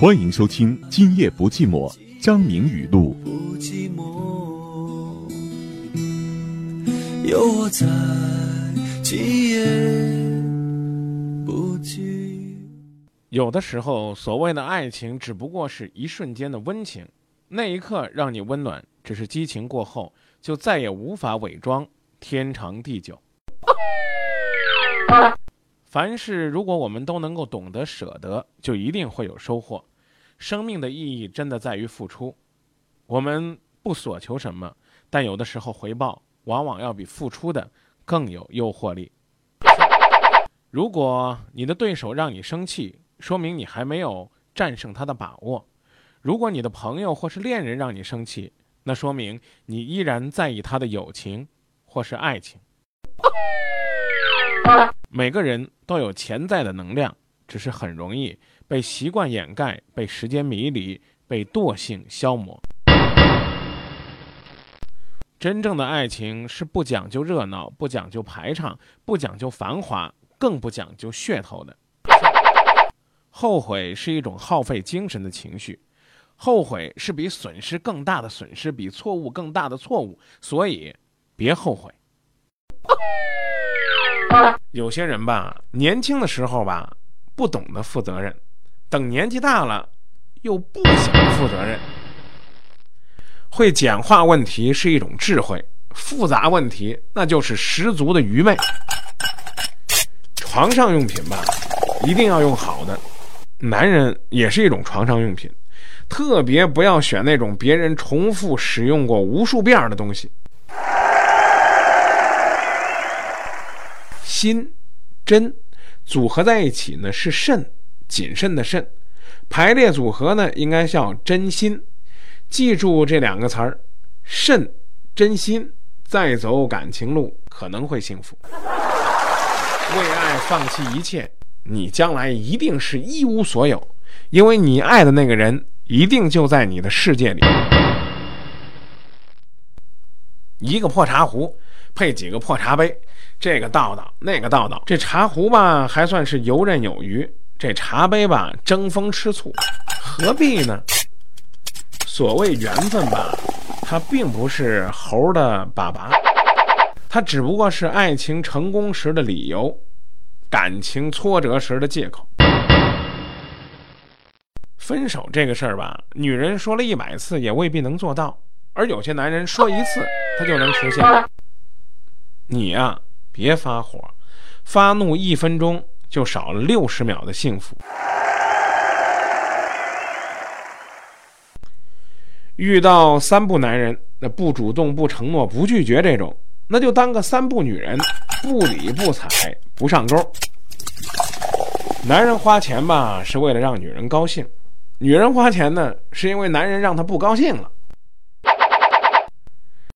欢迎收听《今夜不寂寞》，张明语录。不寂寞，有我在，今夜不寂。有的时候，所谓的爱情只不过是一瞬间的温情，那一刻让你温暖，只是激情过后就再也无法伪装，天长地久。凡事如果我们都能够懂得舍得，就一定会有收获。生命的意义真的在于付出，我们不所求什么，但有的时候回报往往要比付出的更有诱惑力。如果你的对手让你生气，说明你还没有战胜他的把握；如果你的朋友或是恋人让你生气，那说明你依然在意他的友情或是爱情。每个人都有潜在的能量，只是很容易被习惯掩盖、被时间迷离、被惰性消磨。真正的爱情是不讲究热闹、不讲究排场、不讲究繁华，更不讲究噱头的。后悔是一种耗费精神的情绪，后悔是比损失更大的损失，比错误更大的错误，所以别后悔。有些人吧，年轻的时候吧，不懂得负责任，等年纪大了，又不想负责任。会简化问题是一种智慧，复杂问题那就是十足的愚昧。床上用品吧，一定要用好的。男人也是一种床上用品，特别不要选那种别人重复使用过无数遍的东西。心、真组合在一起呢是慎，谨慎的慎。排列组合呢应该叫真心。记住这两个词儿：慎、真心。再走感情路可能会幸福。为爱放弃一切，你将来一定是一无所有，因为你爱的那个人一定就在你的世界里。一个破茶壶配几个破茶杯，这个倒倒，那个倒倒，这茶壶吧还算是游刃有余，这茶杯吧争风吃醋，何必呢？所谓缘分吧，它并不是猴的粑粑，它只不过是爱情成功时的理由，感情挫折时的借口。分手这个事儿吧，女人说了一百次也未必能做到，而有些男人说一次他就能实现。你呀、别发火，发怒一分钟就少了六十秒的幸福。遇到三不男人，那不主动、不承诺、不拒绝这种，那就当个三不女人，不理不睬，不上钩。男人花钱吧，是为了让女人高兴；女人花钱呢，是因为男人让她不高兴了。